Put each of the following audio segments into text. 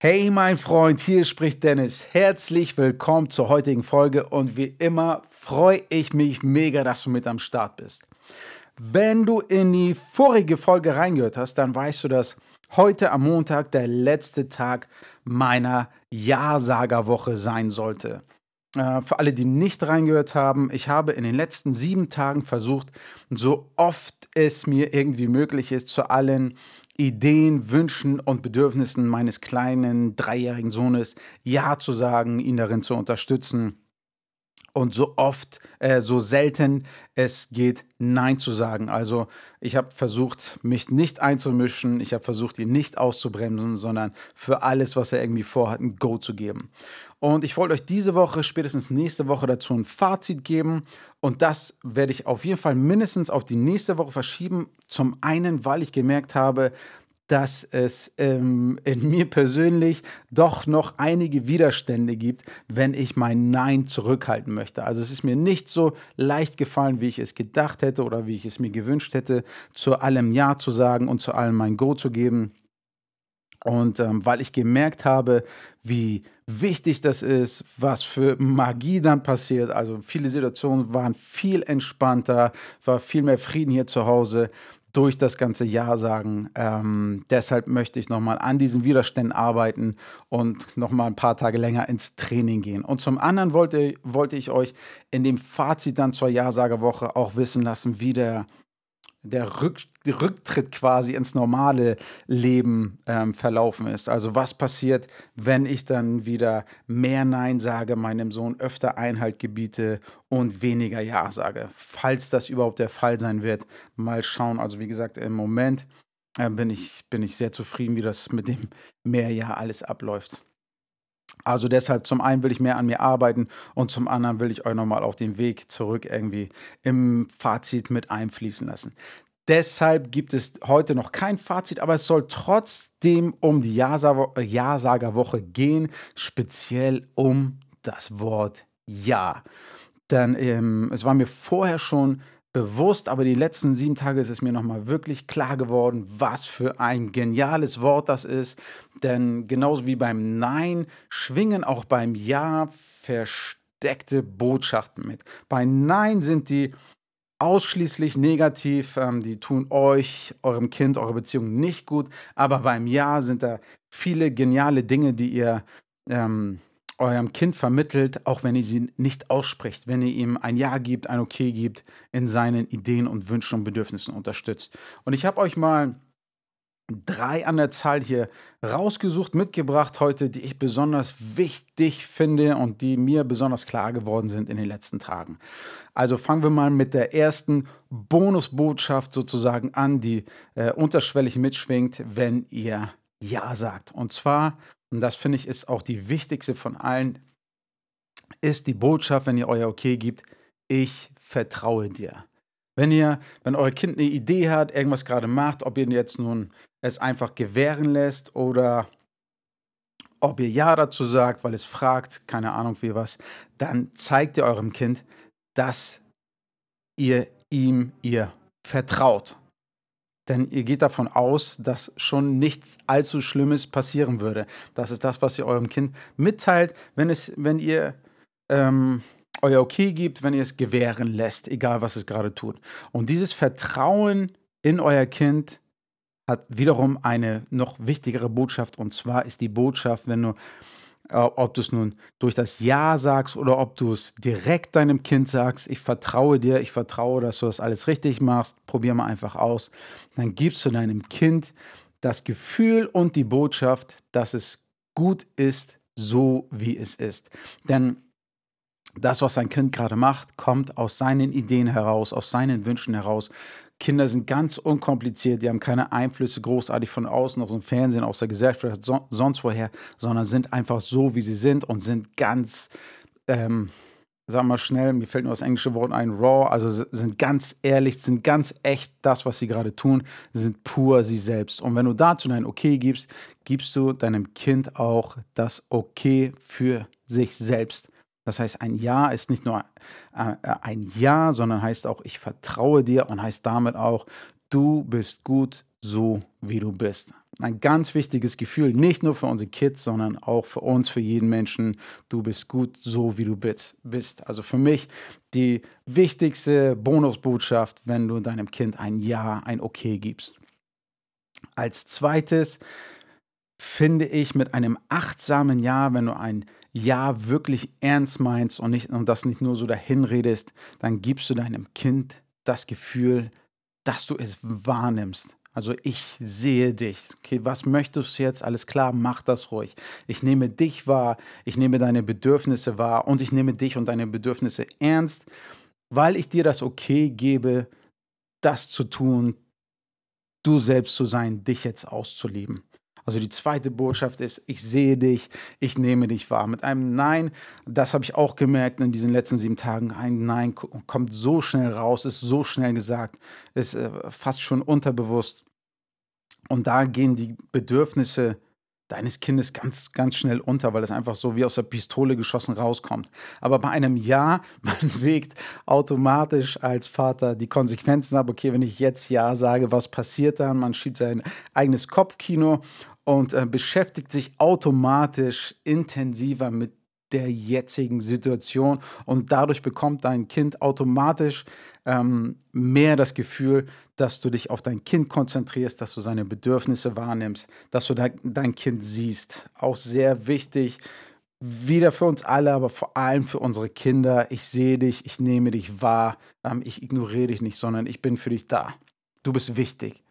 Hey mein Freund, hier spricht Dennis. Herzlich willkommen zur heutigen Folge und wie immer freue ich mich mega, dass du mit am Start bist. Wenn du in die vorige Folge reingehört hast, dann weißt du, dass heute am Montag der letzte Tag meiner Ja-Sager-Woche sein sollte. Äh, für alle, die nicht reingehört haben, ich habe in den letzten sieben Tagen versucht, so oft es mir irgendwie möglich ist, zu allen Ideen, Wünschen und Bedürfnissen meines kleinen dreijährigen Sohnes Ja zu sagen, ihn darin zu unterstützen und so oft, äh, so selten es geht, Nein zu sagen. Also ich habe versucht, mich nicht einzumischen, ich habe versucht, ihn nicht auszubremsen, sondern für alles, was er irgendwie vorhat, ein Go zu geben. Und ich wollte euch diese Woche, spätestens nächste Woche dazu ein Fazit geben. Und das werde ich auf jeden Fall mindestens auf die nächste Woche verschieben. Zum einen, weil ich gemerkt habe, dass es ähm, in mir persönlich doch noch einige Widerstände gibt, wenn ich mein Nein zurückhalten möchte. Also es ist mir nicht so leicht gefallen, wie ich es gedacht hätte oder wie ich es mir gewünscht hätte, zu allem Ja zu sagen und zu allem mein Go zu geben. Und ähm, weil ich gemerkt habe, wie wichtig das ist, was für Magie dann passiert. Also viele Situationen waren viel entspannter, war viel mehr Frieden hier zu Hause durch das ganze Jahr sagen. Ähm, deshalb möchte ich nochmal an diesen Widerständen arbeiten und nochmal ein paar Tage länger ins Training gehen. Und zum anderen wollte, wollte ich euch in dem Fazit dann zur Ja-Sager-Woche auch wissen lassen, wie der der Rück, Rücktritt quasi ins normale Leben ähm, verlaufen ist. Also was passiert, wenn ich dann wieder mehr Nein sage, meinem Sohn öfter Einhalt gebiete und weniger Ja sage. Falls das überhaupt der Fall sein wird, mal schauen. Also wie gesagt, im Moment äh, bin, ich, bin ich sehr zufrieden, wie das mit dem mehr Ja alles abläuft. Also deshalb zum einen will ich mehr an mir arbeiten und zum anderen will ich euch nochmal auf den Weg zurück irgendwie im Fazit mit einfließen lassen. Deshalb gibt es heute noch kein Fazit, aber es soll trotzdem um die Ja-Sager-Woche gehen, speziell um das Wort Ja. Denn ähm, es war mir vorher schon bewusst, aber die letzten sieben Tage ist es mir nochmal wirklich klar geworden, was für ein geniales Wort das ist. Denn genauso wie beim Nein schwingen auch beim Ja versteckte Botschaften mit. Bei Nein sind die ausschließlich negativ, ähm, die tun euch, eurem Kind, eure Beziehung nicht gut, aber beim Ja sind da viele geniale Dinge, die ihr ähm, eurem Kind vermittelt, auch wenn ihr sie nicht ausspricht, wenn ihr ihm ein Ja gibt, ein Okay gibt, in seinen Ideen und Wünschen und Bedürfnissen unterstützt. Und ich habe euch mal drei an der Zahl hier rausgesucht, mitgebracht heute, die ich besonders wichtig finde und die mir besonders klar geworden sind in den letzten Tagen. Also fangen wir mal mit der ersten Bonusbotschaft sozusagen an, die äh, unterschwellig mitschwingt, wenn ihr Ja sagt. Und zwar und das finde ich ist auch die wichtigste von allen, ist die Botschaft, wenn ihr euer Okay gibt, ich vertraue dir. Wenn ihr, wenn euer Kind eine Idee hat, irgendwas gerade macht, ob ihr jetzt nun es einfach gewähren lässt oder ob ihr Ja dazu sagt, weil es fragt, keine Ahnung wie was, dann zeigt ihr eurem Kind, dass ihr ihm ihr vertraut. Denn ihr geht davon aus, dass schon nichts allzu Schlimmes passieren würde. Das ist das, was ihr eurem Kind mitteilt, wenn, es, wenn ihr ähm, euer Okay gibt, wenn ihr es gewähren lässt, egal was es gerade tut. Und dieses Vertrauen in euer Kind hat wiederum eine noch wichtigere Botschaft. Und zwar ist die Botschaft, wenn du ob du es nun durch das Ja sagst oder ob du es direkt deinem Kind sagst, ich vertraue dir, ich vertraue, dass du das alles richtig machst, probier mal einfach aus, dann gibst du deinem Kind das Gefühl und die Botschaft, dass es gut ist, so wie es ist. Denn das, was ein Kind gerade macht, kommt aus seinen Ideen heraus, aus seinen Wünschen heraus, Kinder sind ganz unkompliziert, die haben keine Einflüsse großartig von außen, aus dem Fernsehen, aus der Gesellschaft, so, sonst woher, sondern sind einfach so, wie sie sind und sind ganz, ähm, sag mal schnell, mir fällt nur das englische Wort ein, raw, also sind ganz ehrlich, sind ganz echt das, was sie gerade tun, sind pur sie selbst. Und wenn du dazu dein Okay gibst, gibst du deinem Kind auch das Okay für sich selbst. Das heißt, ein Ja ist nicht nur äh, ein Ja, sondern heißt auch, ich vertraue dir und heißt damit auch, du bist gut so, wie du bist. Ein ganz wichtiges Gefühl, nicht nur für unsere Kids, sondern auch für uns, für jeden Menschen. Du bist gut, so wie du bist. Also für mich die wichtigste Bonusbotschaft, wenn du deinem Kind ein Ja, ein Okay gibst. Als zweites finde ich mit einem achtsamen Ja, wenn du ein Ja wirklich ernst meinst und, nicht, und das nicht nur so dahin redest, dann gibst du deinem Kind das Gefühl, dass du es wahrnimmst. Also ich sehe dich. Okay, was möchtest du jetzt? Alles klar, mach das ruhig. Ich nehme dich wahr, ich nehme deine Bedürfnisse wahr und ich nehme dich und deine Bedürfnisse ernst, weil ich dir das Okay gebe, das zu tun, du selbst zu sein, dich jetzt auszuleben. Also die zweite Botschaft ist, ich sehe dich, ich nehme dich wahr. Mit einem Nein, das habe ich auch gemerkt in diesen letzten sieben Tagen, ein Nein kommt so schnell raus, ist so schnell gesagt, ist äh, fast schon unterbewusst. Und da gehen die Bedürfnisse deines Kindes ganz, ganz schnell unter, weil es einfach so wie aus der Pistole geschossen rauskommt. Aber bei einem Ja, man wägt automatisch als Vater die Konsequenzen ab. Okay, wenn ich jetzt Ja sage, was passiert dann? Man schiebt sein eigenes Kopfkino und äh, beschäftigt sich automatisch intensiver mit der jetzigen Situation und dadurch bekommt dein Kind automatisch ähm, mehr das Gefühl, dass du dich auf dein Kind konzentrierst, dass du seine Bedürfnisse wahrnimmst, dass du de dein Kind siehst. Auch sehr wichtig, wieder für uns alle, aber vor allem für unsere Kinder. Ich sehe dich, ich nehme dich wahr, ähm, ich ignoriere dich nicht, sondern ich bin für dich da. Du bist wichtig.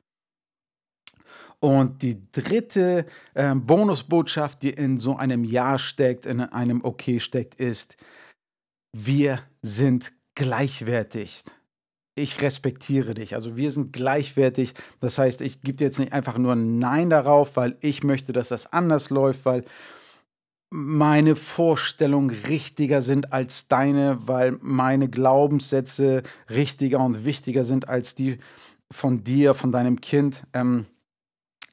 Und die dritte äh, Bonusbotschaft, die in so einem Ja steckt, in einem Okay steckt, ist, wir sind gleichwertig. Ich respektiere dich. Also wir sind gleichwertig. Das heißt, ich gebe dir jetzt nicht einfach nur ein Nein darauf, weil ich möchte, dass das anders läuft, weil meine Vorstellungen richtiger sind als deine, weil meine Glaubenssätze richtiger und wichtiger sind als die von dir, von deinem Kind. Ähm,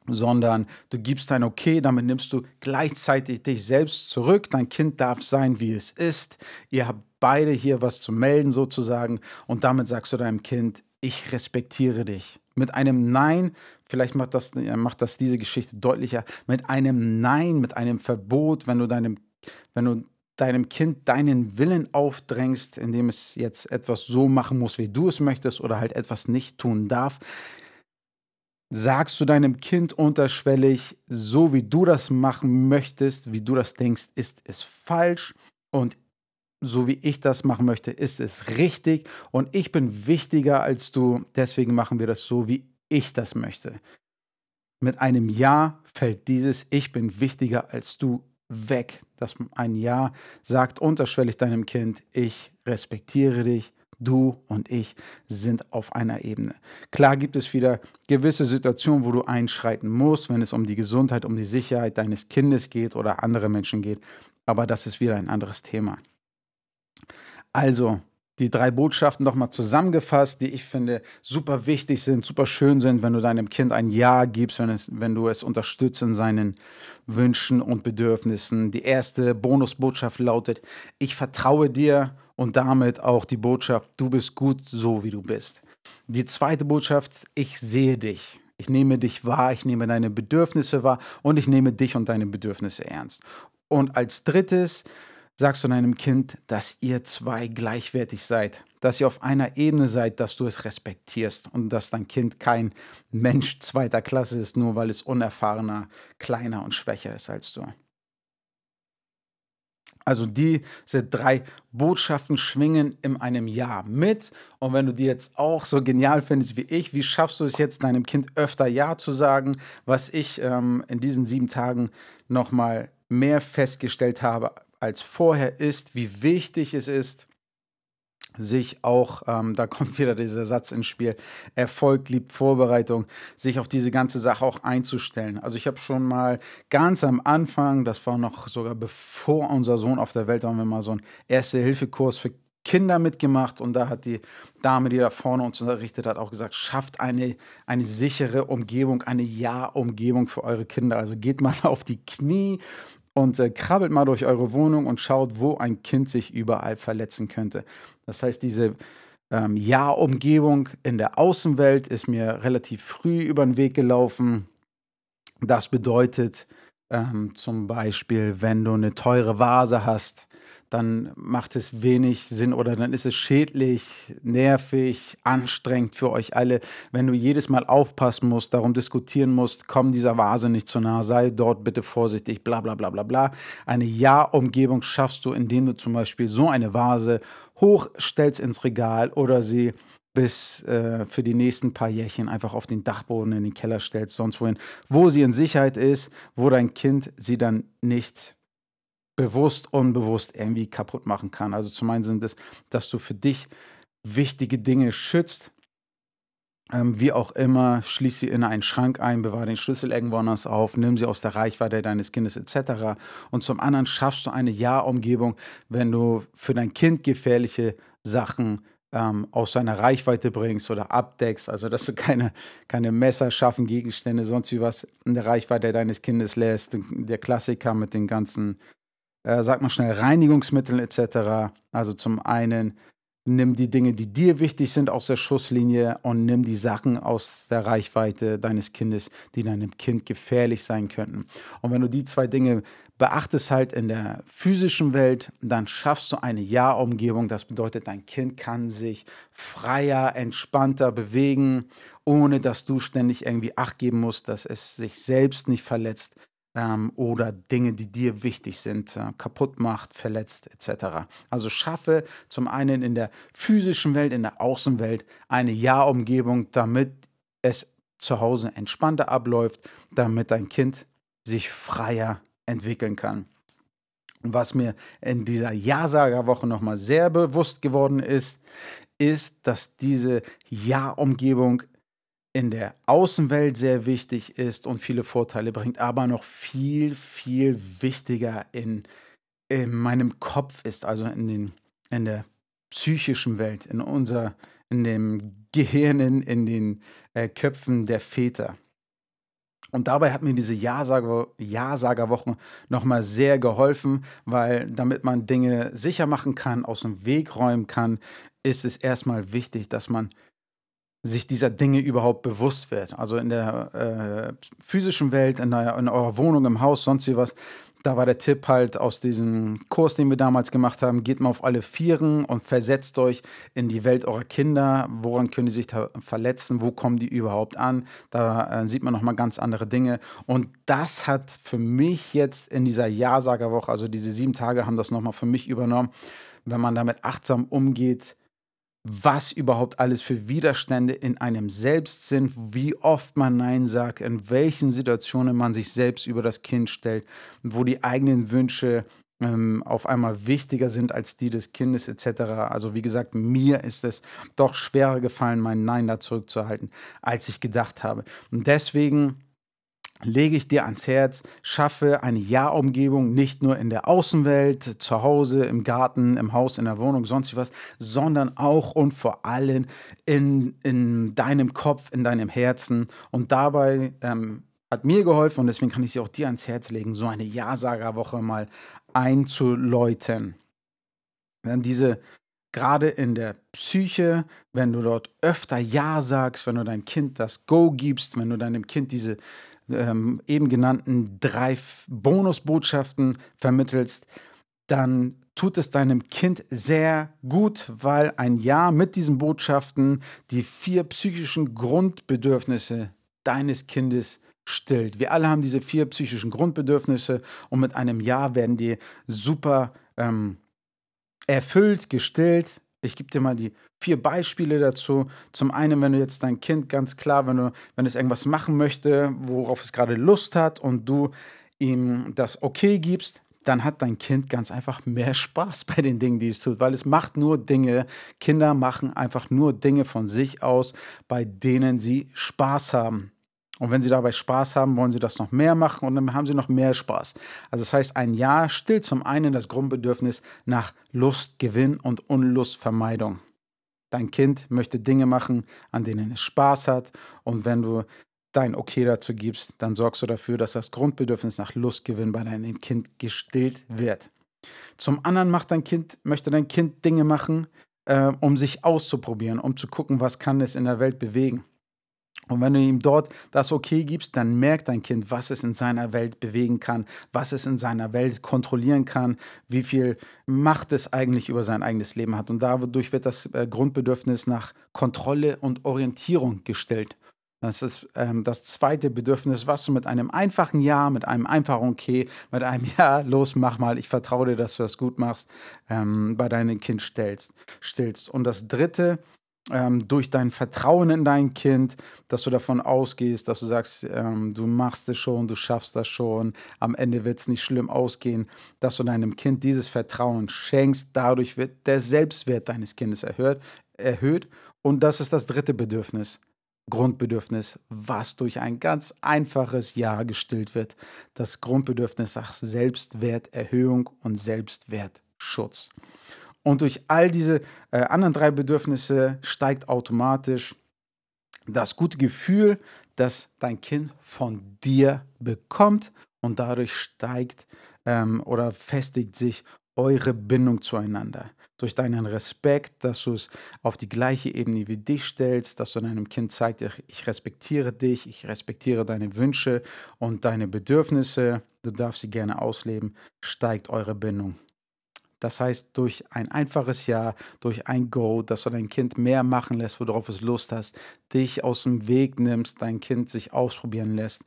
sondern du gibst ein Okay, damit nimmst du gleichzeitig dich selbst zurück. Dein Kind darf sein, wie es ist. Ihr habt beide hier was zu melden sozusagen und damit sagst du deinem Kind, ich respektiere dich. Mit einem Nein, vielleicht macht das, macht das diese Geschichte deutlicher, mit einem Nein, mit einem Verbot, wenn du deinem, wenn du deinem Kind deinen Willen aufdrängst, indem es jetzt etwas so machen muss, wie du es möchtest oder halt etwas nicht tun darf, sagst du deinem Kind unterschwellig, so wie du das machen möchtest, wie du das denkst, ist es falsch und so wie ich das machen möchte, ist es richtig und ich bin wichtiger als du, deswegen machen wir das so, wie ich das möchte. Mit einem Ja fällt dieses Ich bin wichtiger als du weg. Das ein Ja sagt unterschwellig deinem Kind, ich respektiere dich, Du und ich sind auf einer Ebene. Klar gibt es wieder gewisse Situationen, wo du einschreiten musst, wenn es um die Gesundheit, um die Sicherheit deines Kindes geht oder andere Menschen geht. Aber das ist wieder ein anderes Thema. Also, die drei Botschaften nochmal zusammengefasst, die ich finde super wichtig sind, super schön sind, wenn du deinem Kind ein Ja gibst, wenn, es, wenn du es unterstützt in seinen Wünschen und Bedürfnissen. Die erste Bonusbotschaft lautet, ich vertraue dir und damit auch die Botschaft, du bist gut so, wie du bist. Die zweite Botschaft, ich sehe dich. Ich nehme dich wahr, ich nehme deine Bedürfnisse wahr und ich nehme dich und deine Bedürfnisse ernst. Und als drittes sagst du deinem Kind, dass ihr zwei gleichwertig seid, dass ihr auf einer Ebene seid, dass du es respektierst und dass dein Kind kein Mensch zweiter Klasse ist, nur weil es unerfahrener, kleiner und schwächer ist als du. Also diese drei Botschaften schwingen in einem Jahr mit. Und wenn du die jetzt auch so genial findest wie ich, wie schaffst du es jetzt deinem Kind öfter Ja zu sagen, was ich ähm, in diesen sieben Tagen nochmal mehr festgestellt habe als vorher ist, wie wichtig es ist, sich auch, ähm, da kommt wieder dieser Satz ins Spiel, Erfolg liebt Vorbereitung, sich auf diese ganze Sache auch einzustellen. Also ich habe schon mal ganz am Anfang, das war noch sogar bevor unser Sohn auf der Welt war, haben wir mal so einen Erste-Hilfe-Kurs für Kinder mitgemacht und da hat die Dame, die da vorne uns unterrichtet hat, auch gesagt, schafft eine, eine sichere Umgebung, eine Ja-Umgebung für eure Kinder. Also geht mal auf die Knie und äh, krabbelt mal durch eure Wohnung und schaut, wo ein Kind sich überall verletzen könnte. Das heißt, diese ähm, Ja-Umgebung in der Außenwelt ist mir relativ früh über den Weg gelaufen. Das bedeutet ähm, zum Beispiel, wenn du eine teure Vase hast, dann macht es wenig Sinn oder dann ist es schädlich, nervig, anstrengend für euch alle, wenn du jedes Mal aufpassen musst, darum diskutieren musst, komm dieser Vase nicht zu nah, sei dort bitte vorsichtig, bla bla bla bla bla. Eine Ja-Umgebung schaffst du, indem du zum Beispiel so eine Vase hochstellst ins Regal oder sie bis äh, für die nächsten paar Jährchen einfach auf den Dachboden in den Keller stellst, sonst wohin, wo sie in Sicherheit ist, wo dein Kind sie dann nicht bewusst, unbewusst irgendwie kaputt machen kann. Also zum einen sind es, dass du für dich wichtige Dinge schützt. Ähm, wie auch immer, schließ sie in einen Schrank ein, bewahre den Schlüssel irgendwo anders auf, nimm sie aus der Reichweite deines Kindes etc. Und zum anderen schaffst du eine Ja-Umgebung, wenn du für dein Kind gefährliche Sachen ähm, aus seiner Reichweite bringst oder abdeckst, also dass du keine, keine Messer, Schaffen, Gegenstände, sonst wie was in der Reichweite deines Kindes lässt. Der Klassiker mit den ganzen äh, sag mal schnell, Reinigungsmittel etc. Also zum einen nimm die Dinge, die dir wichtig sind, aus der Schusslinie und nimm die Sachen aus der Reichweite deines Kindes, die deinem Kind gefährlich sein könnten. Und wenn du die zwei Dinge beachtest halt in der physischen Welt, dann schaffst du eine Ja-Umgebung. Das bedeutet, dein Kind kann sich freier, entspannter bewegen, ohne dass du ständig irgendwie Acht geben musst, dass es sich selbst nicht verletzt, ähm, oder Dinge, die dir wichtig sind, äh, kaputt macht, verletzt etc. Also schaffe zum einen in der physischen Welt, in der Außenwelt eine Ja-Umgebung, damit es zu Hause entspannter abläuft, damit dein Kind sich freier entwickeln kann. Und was mir in dieser Ja-Sager-Woche nochmal sehr bewusst geworden ist, ist, dass diese Ja-Umgebung in der Außenwelt sehr wichtig ist und viele Vorteile bringt, aber noch viel, viel wichtiger in, in meinem Kopf ist, also in, den, in der psychischen Welt, in unser, in dem Gehirn, in, den äh, Köpfen der Väter. Und dabei hat mir diese Ja-Sager-Woche nochmal sehr geholfen, weil damit man Dinge sicher machen kann, aus dem Weg räumen kann, ist es erstmal wichtig, dass man sich dieser Dinge überhaupt bewusst wird. Also in der äh, physischen Welt, in, der, in eurer Wohnung, im Haus, sonst wie was. Da war der Tipp halt aus diesem Kurs, den wir damals gemacht haben, geht mal auf alle Vieren und versetzt euch in die Welt eurer Kinder. Woran können die sich da verletzen? Wo kommen die überhaupt an? Da äh, sieht man nochmal ganz andere Dinge. Und das hat für mich jetzt in dieser Ja-Sager-Woche, also diese sieben Tage haben das nochmal für mich übernommen, wenn man damit achtsam umgeht, was überhaupt alles für Widerstände in einem selbst sind, wie oft man Nein sagt, in welchen Situationen man sich selbst über das Kind stellt, wo die eigenen Wünsche ähm, auf einmal wichtiger sind als die des Kindes etc. Also wie gesagt, mir ist es doch schwerer gefallen, mein Nein da zurückzuhalten, als ich gedacht habe. Und deswegen lege ich dir ans Herz, schaffe eine Ja-Umgebung, nicht nur in der Außenwelt, zu Hause, im Garten, im Haus, in der Wohnung, sonst was, sondern auch und vor allem in, in deinem Kopf, in deinem Herzen. Und dabei ähm, hat mir geholfen und deswegen kann ich sie auch dir ans Herz legen, so eine Ja-Sager-Woche mal einzuläuten. Denn diese gerade in der Psyche, wenn du dort öfter Ja sagst, wenn du deinem Kind das Go gibst, wenn du deinem Kind diese ähm, eben genannten drei Bonusbotschaften vermittelst, dann tut es deinem Kind sehr gut, weil ein Ja mit diesen Botschaften die vier psychischen Grundbedürfnisse deines Kindes stillt. Wir alle haben diese vier psychischen Grundbedürfnisse und mit einem Ja werden die super ähm, erfüllt, gestillt. Ich gebe dir mal die vier Beispiele dazu. Zum einen, wenn du jetzt dein Kind ganz klar, wenn du, wenn es irgendwas machen möchte, worauf es gerade Lust hat und du ihm das okay gibst, dann hat dein Kind ganz einfach mehr Spaß bei den Dingen, die es tut, weil es macht nur Dinge, Kinder machen einfach nur Dinge von sich aus, bei denen sie Spaß haben. Und wenn sie dabei Spaß haben, wollen sie das noch mehr machen und dann haben sie noch mehr Spaß. Also das heißt, ein Ja stillt zum einen das Grundbedürfnis nach Lustgewinn und Unlustvermeidung. Dein Kind möchte Dinge machen, an denen es Spaß hat. Und wenn du dein Okay dazu gibst, dann sorgst du dafür, dass das Grundbedürfnis nach Lustgewinn bei deinem Kind gestillt wird. Zum anderen macht dein Kind, möchte dein Kind Dinge machen, äh, um sich auszuprobieren, um zu gucken, was kann es in der Welt bewegen. Und wenn du ihm dort das Okay gibst, dann merkt dein Kind, was es in seiner Welt bewegen kann, was es in seiner Welt kontrollieren kann, wie viel Macht es eigentlich über sein eigenes Leben hat. Und dadurch wird das äh, Grundbedürfnis nach Kontrolle und Orientierung gestellt. Das ist ähm, das zweite Bedürfnis, was du mit einem einfachen Ja, mit einem einfachen Okay, mit einem Ja, los, mach mal, ich vertraue dir, dass du das gut machst, ähm, bei deinem Kind stellst, stillst. Und das dritte, ähm, durch dein Vertrauen in dein Kind, dass du davon ausgehst, dass du sagst, ähm, du machst es schon, du schaffst das schon, am Ende wird es nicht schlimm ausgehen, dass du deinem Kind dieses Vertrauen schenkst. Dadurch wird der Selbstwert deines Kindes erhöht, erhöht. Und das ist das dritte Bedürfnis. Grundbedürfnis, was durch ein ganz einfaches Ja gestillt wird. Das Grundbedürfnis nach Selbstwerterhöhung und Selbstwertschutz. Und durch all diese äh, anderen drei Bedürfnisse steigt automatisch das gute Gefühl, das dein Kind von dir bekommt. Und dadurch steigt ähm, oder festigt sich eure Bindung zueinander. Durch deinen Respekt, dass du es auf die gleiche Ebene wie dich stellst, dass du deinem Kind zeigst, ich respektiere dich, ich respektiere deine Wünsche und deine Bedürfnisse, du darfst sie gerne ausleben, steigt eure Bindung. Das heißt, durch ein einfaches Ja, durch ein Go, dass du dein Kind mehr machen lässt, worauf es Lust hast, dich aus dem Weg nimmst, dein Kind sich ausprobieren lässt,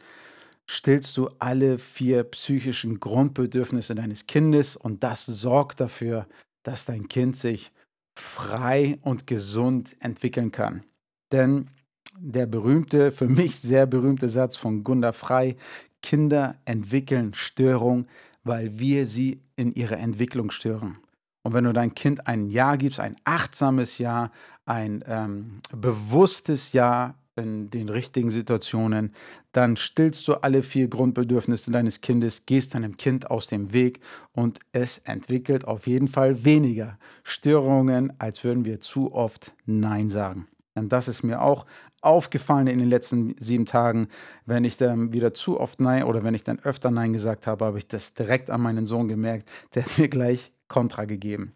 stillst du alle vier psychischen Grundbedürfnisse deines Kindes und das sorgt dafür, dass dein Kind sich frei und gesund entwickeln kann. Denn der berühmte, für mich sehr berühmte Satz von Gunda Frei, Kinder entwickeln Störung, weil wir sie in ihrer Entwicklung stören. Und wenn du dein Kind ein Ja gibst, ein achtsames Ja, ein ähm, bewusstes Ja, in den richtigen Situationen, dann stillst du alle vier Grundbedürfnisse deines Kindes, gehst deinem Kind aus dem Weg und es entwickelt auf jeden Fall weniger Störungen, als würden wir zu oft Nein sagen. Und das ist mir auch aufgefallen in den letzten sieben Tagen. Wenn ich dann wieder zu oft Nein oder wenn ich dann öfter Nein gesagt habe, habe ich das direkt an meinen Sohn gemerkt. Der hat mir gleich Kontra gegeben.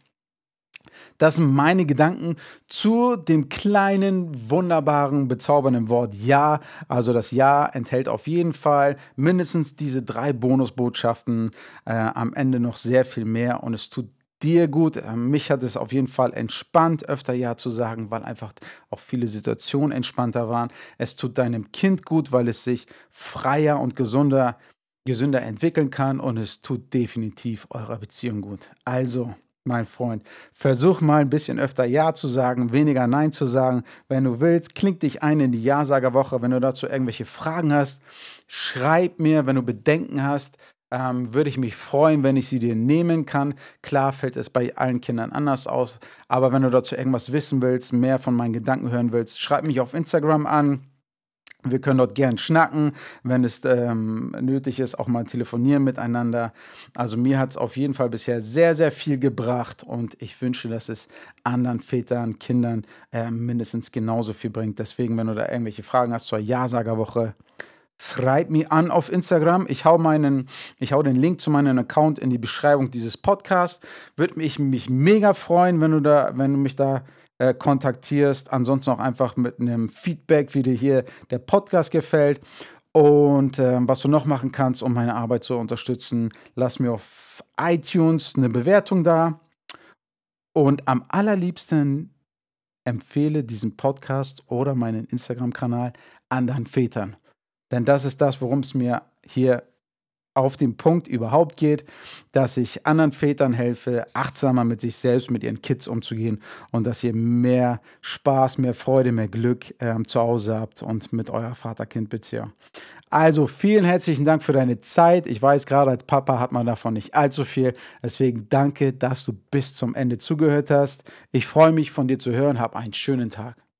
Das sind meine Gedanken zu dem kleinen, wunderbaren, bezaubernden Wort Ja. Also das Ja enthält auf jeden Fall mindestens diese drei Bonusbotschaften, äh, am Ende noch sehr viel mehr und es tut dir gut. Äh, mich hat es auf jeden Fall entspannt, öfter Ja zu sagen, weil einfach auch viele Situationen entspannter waren. Es tut deinem Kind gut, weil es sich freier und gesunder, gesünder entwickeln kann und es tut definitiv eurer Beziehung gut. Also mein Freund. Versuch mal ein bisschen öfter Ja zu sagen, weniger Nein zu sagen. Wenn du willst, kling dich ein in die Ja-Sager-Woche. Wenn du dazu irgendwelche Fragen hast, schreib mir. Wenn du Bedenken hast, ähm, würde ich mich freuen, wenn ich sie dir nehmen kann. Klar fällt es bei allen Kindern anders aus, aber wenn du dazu irgendwas wissen willst, mehr von meinen Gedanken hören willst, schreib mich auf Instagram an. Wir können dort gern schnacken, wenn es ähm, nötig ist, auch mal telefonieren miteinander. Also mir hat es auf jeden Fall bisher sehr, sehr viel gebracht und ich wünsche, dass es anderen Vätern, Kindern äh, mindestens genauso viel bringt. Deswegen, wenn du da irgendwelche Fragen hast zur Ja-Sager-Woche, schreib mir an auf Instagram. Ich hau, meinen, ich hau den Link zu meinem Account in die Beschreibung dieses Podcasts. Würde mich, mich mega freuen, wenn du, da, wenn du mich da äh, kontaktierst. Ansonsten auch einfach mit einem Feedback, wie dir hier der Podcast gefällt. Und äh, was du noch machen kannst, um meine Arbeit zu unterstützen, lass mir auf iTunes eine Bewertung da. Und am allerliebsten empfehle diesen Podcast oder meinen Instagram-Kanal anderen Vätern. Denn das ist das, worum es mir hier auf den Punkt überhaupt geht, dass ich anderen Vätern helfe, achtsamer mit sich selbst, mit ihren Kids umzugehen und dass ihr mehr Spaß, mehr Freude, mehr Glück ähm, zu Hause habt und mit eurer Vater-Kind-Beziehung. Also vielen herzlichen Dank für deine Zeit. Ich weiß, gerade als Papa hat man davon nicht allzu viel. Deswegen danke, dass du bis zum Ende zugehört hast. Ich freue mich, von dir zu hören. Hab einen schönen Tag.